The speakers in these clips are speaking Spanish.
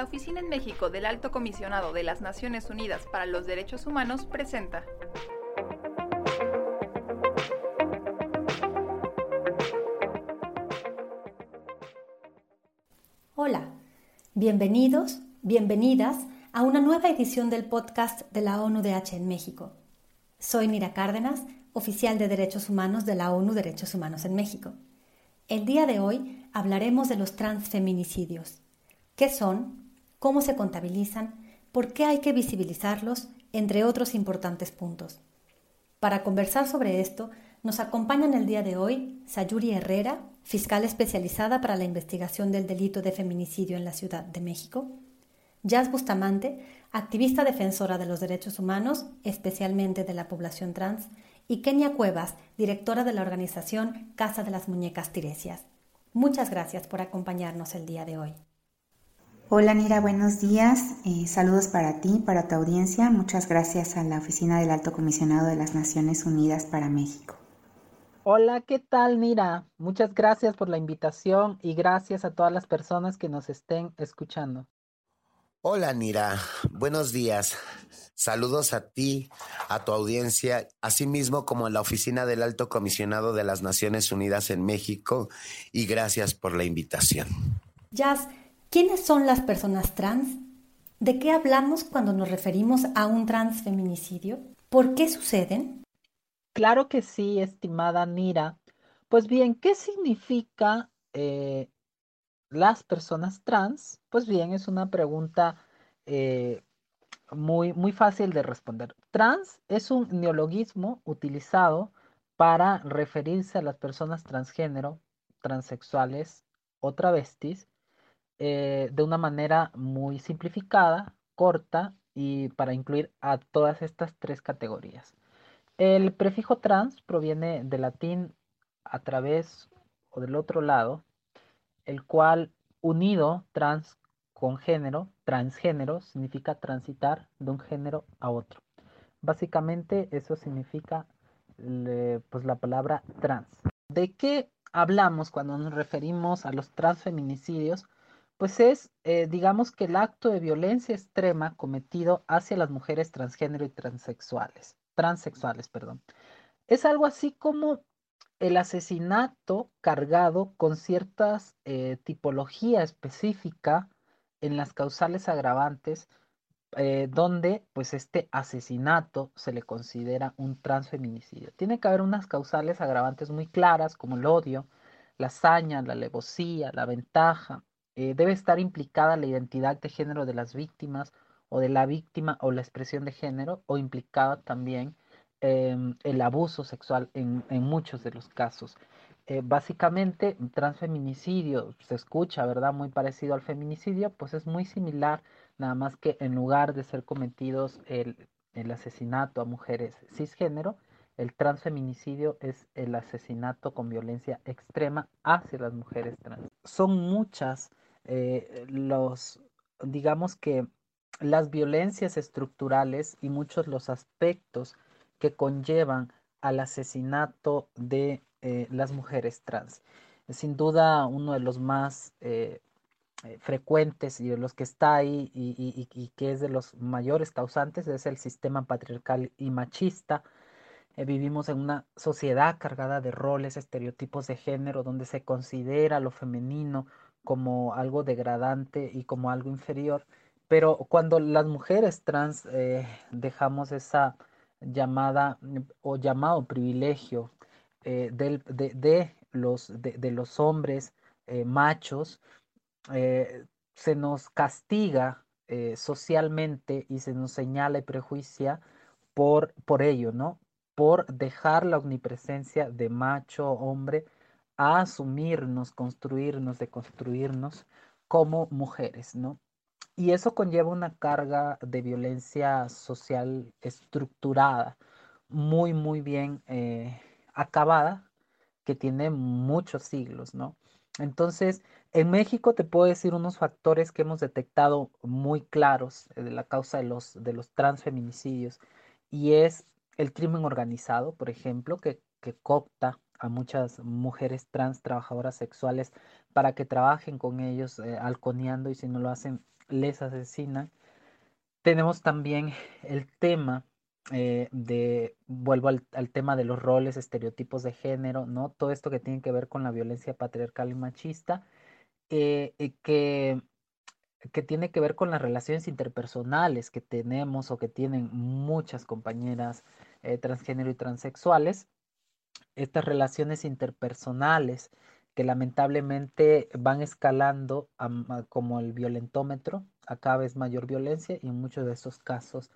la Oficina en México del Alto Comisionado de las Naciones Unidas para los Derechos Humanos presenta. Hola, bienvenidos, bienvenidas a una nueva edición del podcast de la ONU-DH en México. Soy Nira Cárdenas, oficial de Derechos Humanos de la ONU Derechos Humanos en México. El día de hoy hablaremos de los transfeminicidios. ¿Qué son? ¿Cómo se contabilizan? ¿Por qué hay que visibilizarlos? Entre otros importantes puntos. Para conversar sobre esto, nos acompañan el día de hoy Sayuri Herrera, fiscal especializada para la investigación del delito de feminicidio en la Ciudad de México, Jazz Bustamante, activista defensora de los derechos humanos, especialmente de la población trans, y Kenia Cuevas, directora de la organización Casa de las Muñecas Tiresias. Muchas gracias por acompañarnos el día de hoy. Hola Nira, buenos días. Eh, saludos para ti, para tu audiencia. Muchas gracias a la Oficina del Alto Comisionado de las Naciones Unidas para México. Hola, ¿qué tal Nira? Muchas gracias por la invitación y gracias a todas las personas que nos estén escuchando. Hola Nira, buenos días. Saludos a ti, a tu audiencia, asimismo como a la Oficina del Alto Comisionado de las Naciones Unidas en México y gracias por la invitación. Jazz, ¿quiénes son las personas trans? ¿De qué hablamos cuando nos referimos a un transfeminicidio? ¿Por qué suceden? Claro que sí, estimada Nira. Pues bien, ¿qué significa eh, las personas trans? Pues bien, es una pregunta eh, muy, muy fácil de responder. Trans es un neologismo utilizado para referirse a las personas transgénero, transexuales o travestis eh, de una manera muy simplificada, corta y para incluir a todas estas tres categorías. El prefijo trans proviene del latín a través o del otro lado, el cual unido trans con género, transgénero, significa transitar de un género a otro. Básicamente eso significa pues la palabra trans. ¿De qué hablamos cuando nos referimos a los transfeminicidios? Pues es, eh, digamos que el acto de violencia extrema cometido hacia las mujeres transgénero y transexuales, transexuales, perdón. Es algo así como el asesinato cargado con ciertas eh, tipología específica en las causales agravantes eh, donde pues este asesinato se le considera un transfeminicidio. Tiene que haber unas causales agravantes muy claras como el odio, la hazaña, la alevosía, la ventaja. Eh, debe estar implicada la identidad de género de las víctimas o de la víctima o la expresión de género o implicada también em, el abuso sexual en, muchos de los casos. Eh, básicamente, transfeminicidio se escucha, ¿verdad? Muy parecido al feminicidio, pues es muy similar, nada más que en lugar de ser cometidos el, asesinato a mujeres cisgénero, el transfeminicidio es el asesinato con violencia extrema hacia las mujeres trans. Son muchas eh, los, digamos que las violencias estructurales y muchos los aspectos que conllevan al asesinato de eh, las mujeres trans. Sin duda uno de los más eh, frecuentes y de los que está ahí y, que es de los mayores causantes es el sistema patriarcal y machista. vivimos en una sociedad cargada de roles, estereotipos de género, donde se considera lo femenino como algo degradante y como algo inferior. Pero cuando las mujeres trans dejamos esa llamada o llamado privilegio eh, de, los, de, los hombres eh, machos, eh, se nos castiga socialmente y se nos señala y prejuicia por, por ello, ¿no? Por dejar la omnipresencia de macho, hombre, a asumirnos, construirnos, deconstruirnos como mujeres, ¿no? Y eso conlleva una carga de violencia social estructurada, muy, muy bien acabada que tiene muchos siglos, ¿no? Entonces, en México te puedo decir unos factores que hemos detectado muy claros eh, de la causa de los, de los transfeminicidios y es el crimen organizado, por ejemplo, que, que copta a muchas mujeres trans trabajadoras sexuales para que trabajen con ellos eh, y si no lo hacen les asesinan. Tenemos también el tema eh, de, vuelvo al, tema de los roles, estereotipos de género, ¿no? Todo esto que tiene que ver con la violencia patriarcal y machista, eh, que, que tiene que ver con las relaciones interpersonales que tenemos o que tienen muchas compañeras eh, transgénero y transexuales. Estas relaciones interpersonales que lamentablemente van escalando como el violentómetro a cada vez mayor violencia y en muchos de estos casos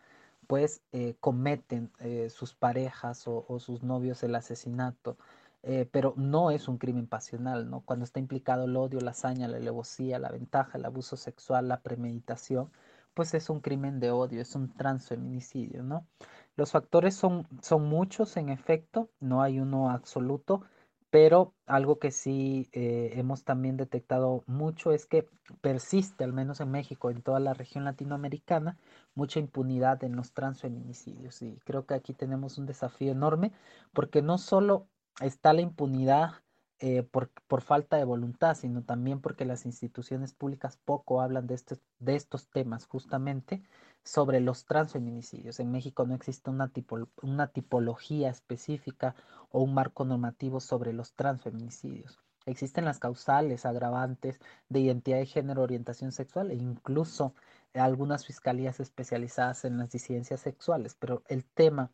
pues eh, cometen eh, sus parejas o, sus novios el asesinato, eh, pero no es un crimen pasional, ¿no? Cuando está implicado el odio, la hazaña, la alevosía, la ventaja, el abuso sexual, la premeditación, pues es un crimen de odio, es un transfeminicidio, ¿no? Los factores son, son muchos, en efecto, no hay uno absoluto, pero algo que sí eh, hemos también detectado mucho es que persiste, al menos en México, en toda la región latinoamericana, mucha impunidad en los transfeminicidios. Y creo que aquí tenemos un desafío enorme porque no solo está la impunidad eh, por, por, falta de voluntad, sino también porque las instituciones públicas poco hablan de, este, de estos temas justamente sobre los transfeminicidios. En México no existe una, una tipología específica o un marco normativo sobre los transfeminicidios. Existen las causales agravantes de identidad de género, orientación sexual e incluso algunas fiscalías especializadas en las disidencias sexuales, pero el tema,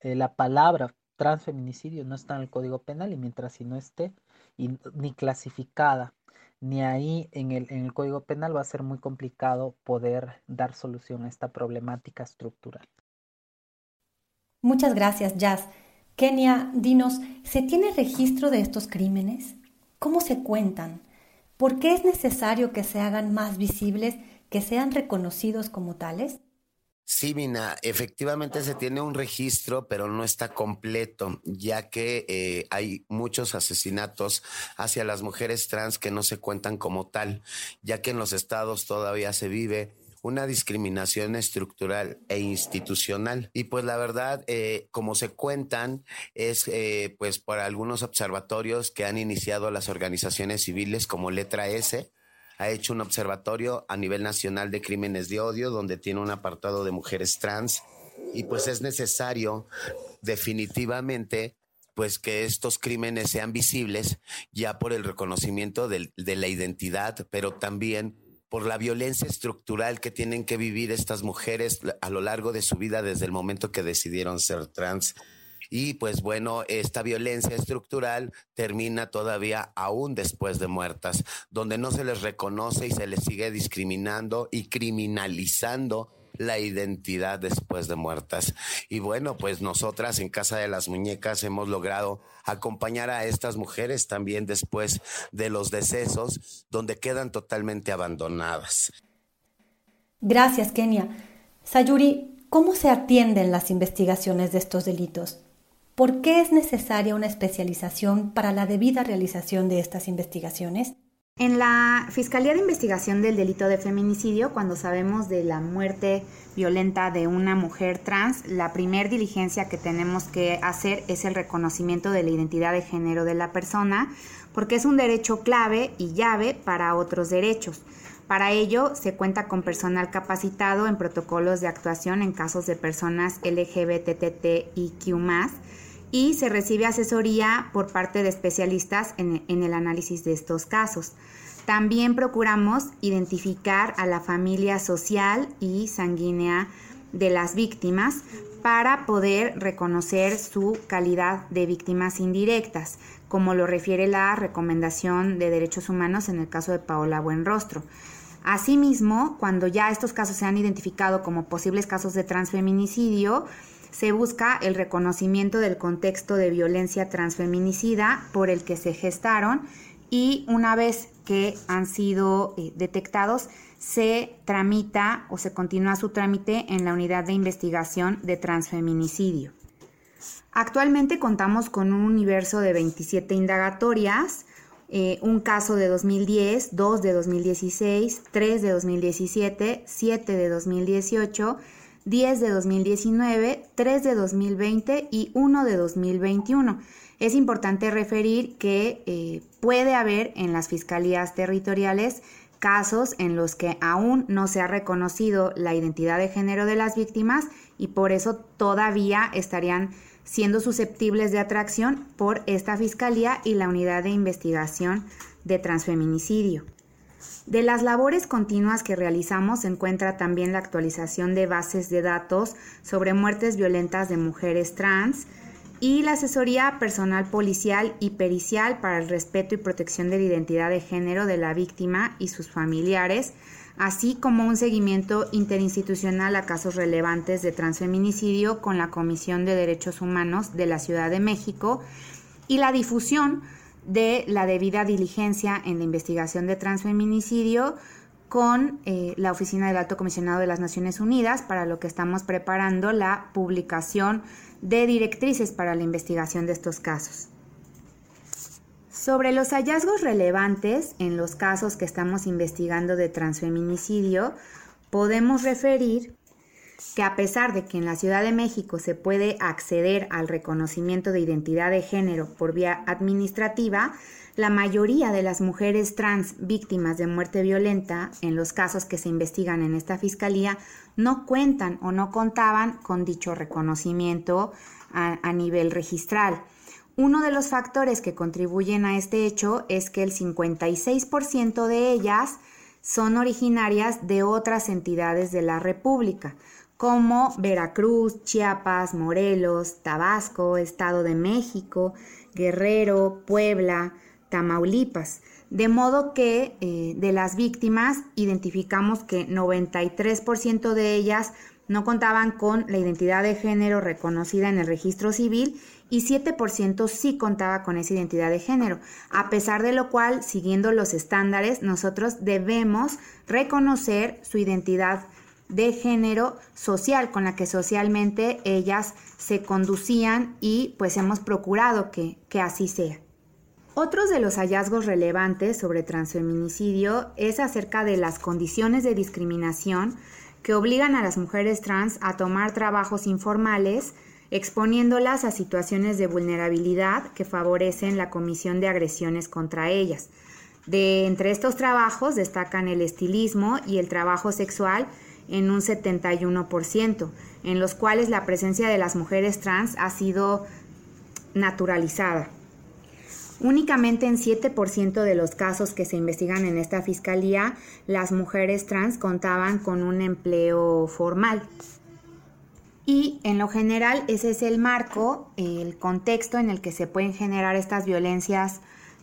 eh, la palabra transfeminicidio no está en el Código Penal y mientras si no esté ni clasificada ni ahí en el, en el Código Penal va a ser muy complicado poder dar solución a esta problemática estructural. Muchas gracias, Jazz. Kenia, dinos, ¿se tiene registro de estos crímenes? ¿Cómo se cuentan? ¿Por qué es necesario que se hagan más visibles, que sean reconocidos como tales? Sí, Mina, efectivamente se tiene un registro, pero no está completo, ya que eh, hay muchos asesinatos hacia las mujeres trans que no se cuentan como tal, ya que en los estados todavía se vive una discriminación estructural e institucional. Y pues la verdad, eh, como se cuentan, es eh, pues por algunos observatorios que han iniciado las organizaciones civiles como Letra S, ha hecho un observatorio a nivel nacional de crímenes de odio donde tiene un apartado de mujeres trans y pues es necesario definitivamente pues que estos crímenes sean visibles ya por el reconocimiento de, de la identidad, pero también por la violencia estructural que tienen que vivir estas mujeres a lo largo de su vida desde el momento que decidieron ser trans. Y pues bueno, esta violencia estructural termina todavía aún después de muertas, donde no se les reconoce y se les sigue discriminando y criminalizando la identidad después de muertas. Y bueno, pues nosotras en Casa de las Muñecas hemos logrado acompañar a estas mujeres también después de los decesos, donde quedan totalmente abandonadas. Gracias, Kenia. Sayuri, ¿cómo se atienden las investigaciones de estos delitos? ¿Por qué es necesaria una especialización para la debida realización de estas investigaciones? En la Fiscalía de Investigación del Delito de Feminicidio, cuando sabemos de la muerte violenta de una mujer trans, la primer diligencia que tenemos que hacer es el reconocimiento de la identidad de género de la persona, porque es un derecho clave y llave para otros derechos. Para ello, se cuenta con personal capacitado en protocolos de actuación en casos de personas LGBTTIQ y se recibe asesoría por parte de especialistas en, el análisis de estos casos. También procuramos identificar a la familia social y sanguínea de las víctimas para poder reconocer su calidad de víctimas indirectas, como lo refiere la recomendación de derechos humanos en el caso de Paola Buenrostro. Asimismo, cuando ya estos casos se han identificado como posibles casos de transfeminicidio, se busca el reconocimiento del contexto de violencia transfeminicida por el que se gestaron y una vez que han sido eh, detectados, se tramita o se continúa su trámite en la unidad de investigación de transfeminicidio. Actualmente contamos con un universo de 27 indagatorias, eh, un caso de 2010, dos de 2016, tres de 2017, siete de 2018 10 de 2019, 3 de 2020 y 1 de 2021. Es importante referir que eh, puede haber en las fiscalías territoriales casos en los que aún no se ha reconocido la identidad de género de las víctimas y por eso todavía estarían siendo susceptibles de atracción por esta Fiscalía y la Unidad de Investigación de Transfeminicidio. De las labores continuas que realizamos se encuentra también la actualización de bases de datos sobre muertes violentas de mujeres trans y la asesoría personal policial y pericial para el respeto y protección de la identidad de género de la víctima y sus familiares, así como un seguimiento interinstitucional a casos relevantes de transfeminicidio con la Comisión de Derechos Humanos de la Ciudad de México y la difusión de la debida diligencia en la investigación de transfeminicidio con eh, la Oficina del Alto Comisionado de las Naciones Unidas, para lo que estamos preparando la publicación de directrices para la investigación de estos casos. Sobre los hallazgos relevantes en los casos que estamos investigando de transfeminicidio, podemos referir que a pesar de que en la Ciudad de México se puede acceder al reconocimiento de identidad de género por vía administrativa, la mayoría de las mujeres trans víctimas de muerte violenta, en los casos que se investigan en esta fiscalía, no cuentan o no contaban con dicho reconocimiento a, nivel registral. Uno de los factores que contribuyen a este hecho es que el 56% de ellas son originarias de otras entidades de la República, como Veracruz, Chiapas, Morelos, Tabasco, Estado de México, Guerrero, Puebla, Tamaulipas. De modo que eh, de las víctimas identificamos que 93% de ellas no contaban con la identidad de género reconocida en el registro civil y 7% sí contaba con esa identidad de género. A pesar de lo cual, siguiendo los estándares, nosotros debemos reconocer su identidad de género social con la que socialmente ellas se conducían y pues hemos procurado que, que así sea. Otros de los hallazgos relevantes sobre transfeminicidio es acerca de las condiciones de discriminación que obligan a las mujeres trans a tomar trabajos informales, exponiéndolas a situaciones de vulnerabilidad que favorecen la comisión de agresiones contra ellas. De entre estos trabajos destacan el estilismo y el trabajo sexual, en un 71%, en los cuales la presencia de las mujeres trans ha sido naturalizada. Únicamente en 7% de los casos que se investigan en esta fiscalía, las mujeres trans contaban con un empleo formal. Y en lo general ese es el marco, el contexto en el que se pueden generar estas violencias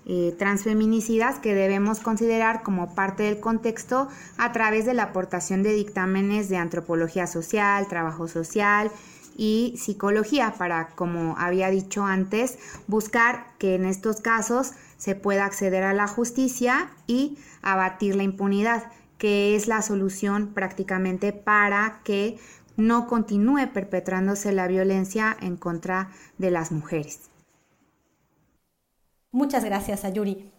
eh, transfeminicidas que debemos considerar como parte del contexto a través de la aportación de dictámenes de antropología social, trabajo social y psicología para, como había dicho antes, buscar que en estos casos se pueda acceder a la justicia y abatir la impunidad, que es la solución prácticamente para que no continúe perpetrándose la violencia en contra de las mujeres. Muchas gracias, Ayuri.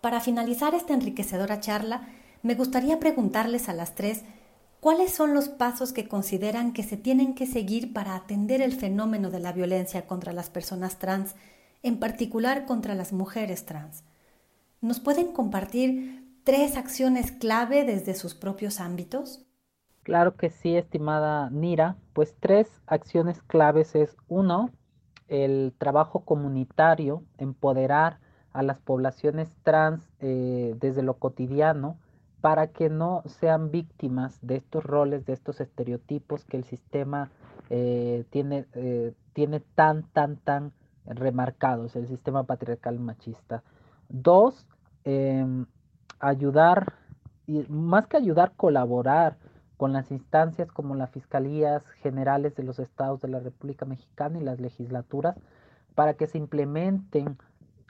Para finalizar esta enriquecedora charla, me gustaría preguntarles a las tres cuáles son los pasos que consideran que se tienen que seguir para atender el fenómeno de la violencia contra las personas trans, en particular contra las mujeres trans. ¿Nos pueden compartir tres acciones clave desde sus propios ámbitos? Claro que sí, estimada Nira. Pues tres acciones claves es uno, el trabajo comunitario, empoderar a las poblaciones trans eh, desde lo cotidiano para que no sean víctimas de estos roles, de estos estereotipos que el sistema eh, tiene, eh, tiene tan, tan, tan remarcados, el sistema patriarcal machista. Dos, em, ayudar, y más que ayudar, colaborar con las instancias como las fiscalías generales de los estados de la República Mexicana y las legislaturas para que se implementen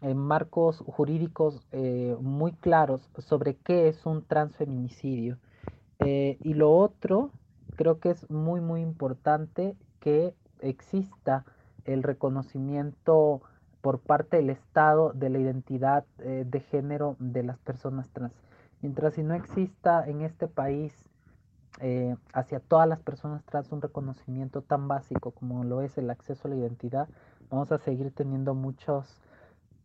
en marcos jurídicos eh, muy claros sobre qué es un transfeminicidio. Eh, y lo otro, creo que es muy, muy importante que exista el reconocimiento por parte del Estado de la identidad eh, de género de las personas trans. Mientras si no exista en este país eh, hacia todas las personas trans un reconocimiento tan básico como lo es el acceso a la identidad, vamos a seguir teniendo muchos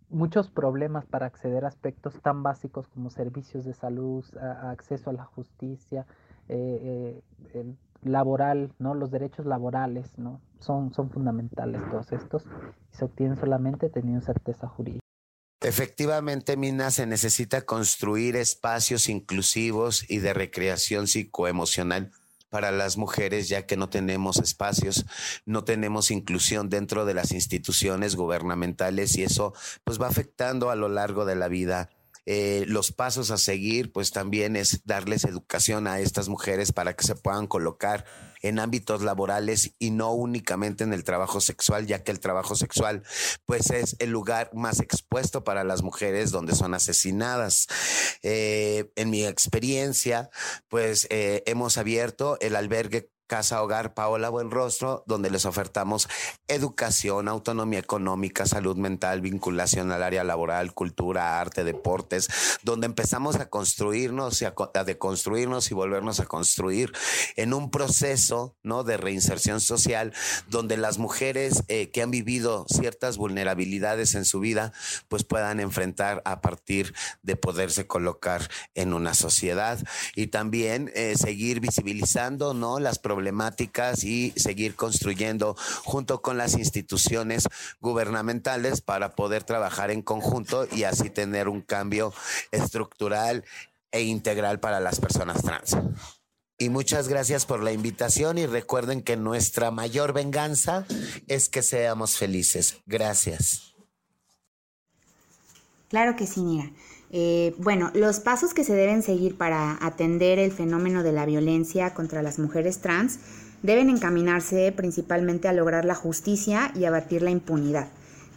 muchos problemas para acceder a aspectos tan básicos como servicios de salud, acceso a la justicia, eh, eh, laboral, ¿no? Los derechos laborales, ¿no? Son, son fundamentales todos estos y se obtienen solamente teniendo certeza jurídica. Efectivamente, Mina, se necesita construir espacios inclusivos y de recreación psicoemocional para las mujeres, ya que no tenemos espacios, no tenemos inclusión dentro de las instituciones gubernamentales y eso pues va afectando a lo largo de la vida eh, los pasos a seguir, pues también es darles educación a estas mujeres para que se puedan colocar en ámbitos laborales y no únicamente en el trabajo sexual, ya que el trabajo sexual pues es el lugar más expuesto para las mujeres donde son asesinadas. Eh, en mi experiencia, pues eh, hemos abierto el albergue Casa Hogar Paola Buenrostro, donde les ofertamos educación, autonomía económica, salud mental, vinculación al área laboral, cultura, arte, deportes, donde empezamos a construirnos y a, deconstruirnos y volvernos a construir en un proceso ¿no? de reinserción social, donde las mujeres eh, que han vivido ciertas vulnerabilidades en su vida, pues puedan enfrentar a partir de poderse colocar en una sociedad y también eh, seguir visibilizando ¿no? las problemáticas problemáticas y seguir construyendo junto con las instituciones gubernamentales para poder trabajar en conjunto y así tener un cambio estructural e integral para las personas trans. Y muchas gracias por la invitación y recuerden que nuestra mayor venganza es que seamos felices. Gracias. Claro que sí, Mira. Eh, bueno, los pasos que se deben seguir para atender el fenómeno de la violencia contra las mujeres trans deben encaminarse principalmente a lograr la justicia y abatir la impunidad,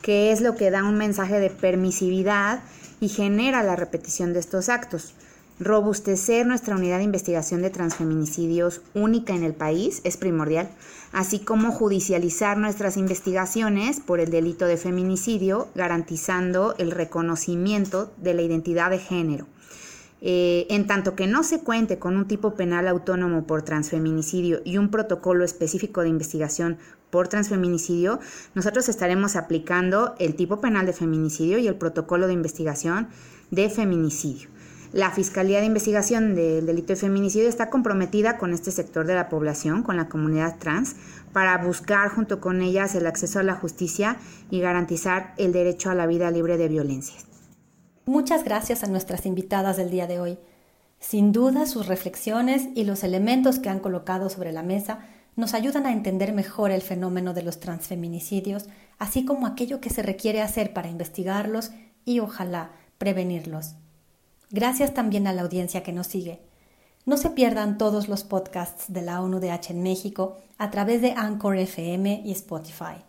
que es lo que da un mensaje de permisividad y genera la repetición de estos actos. Robustecer nuestra unidad de investigación de transfeminicidios única en el país es primordial, así como judicializar nuestras investigaciones por el delito de feminicidio, garantizando el reconocimiento de la identidad de género. Eh, en tanto que no se cuente con un tipo penal autónomo por transfeminicidio y un protocolo específico de investigación por transfeminicidio, nosotros estaremos aplicando el tipo penal de feminicidio y el protocolo de investigación de feminicidio. La Fiscalía de Investigación del Delito de Feminicidio está comprometida con este sector de la población, con la comunidad trans, para buscar junto con ellas el acceso a la justicia y garantizar el derecho a la vida libre de violencias. Muchas gracias a nuestras invitadas del día de hoy. Sin duda, sus reflexiones y los elementos que han colocado sobre la mesa nos ayudan a entender mejor el fenómeno de los transfeminicidios, así como aquello que se requiere hacer para investigarlos y ojalá prevenirlos. Gracias también a la audiencia que nos sigue. No se pierdan todos los podcasts de la ONUDH en México a través de Anchor FM y Spotify.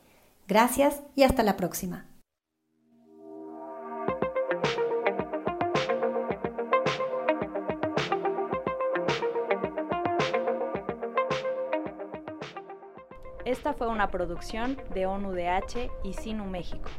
Gracias y hasta la próxima. Esta fue una producción de ONUDH y Sinu México.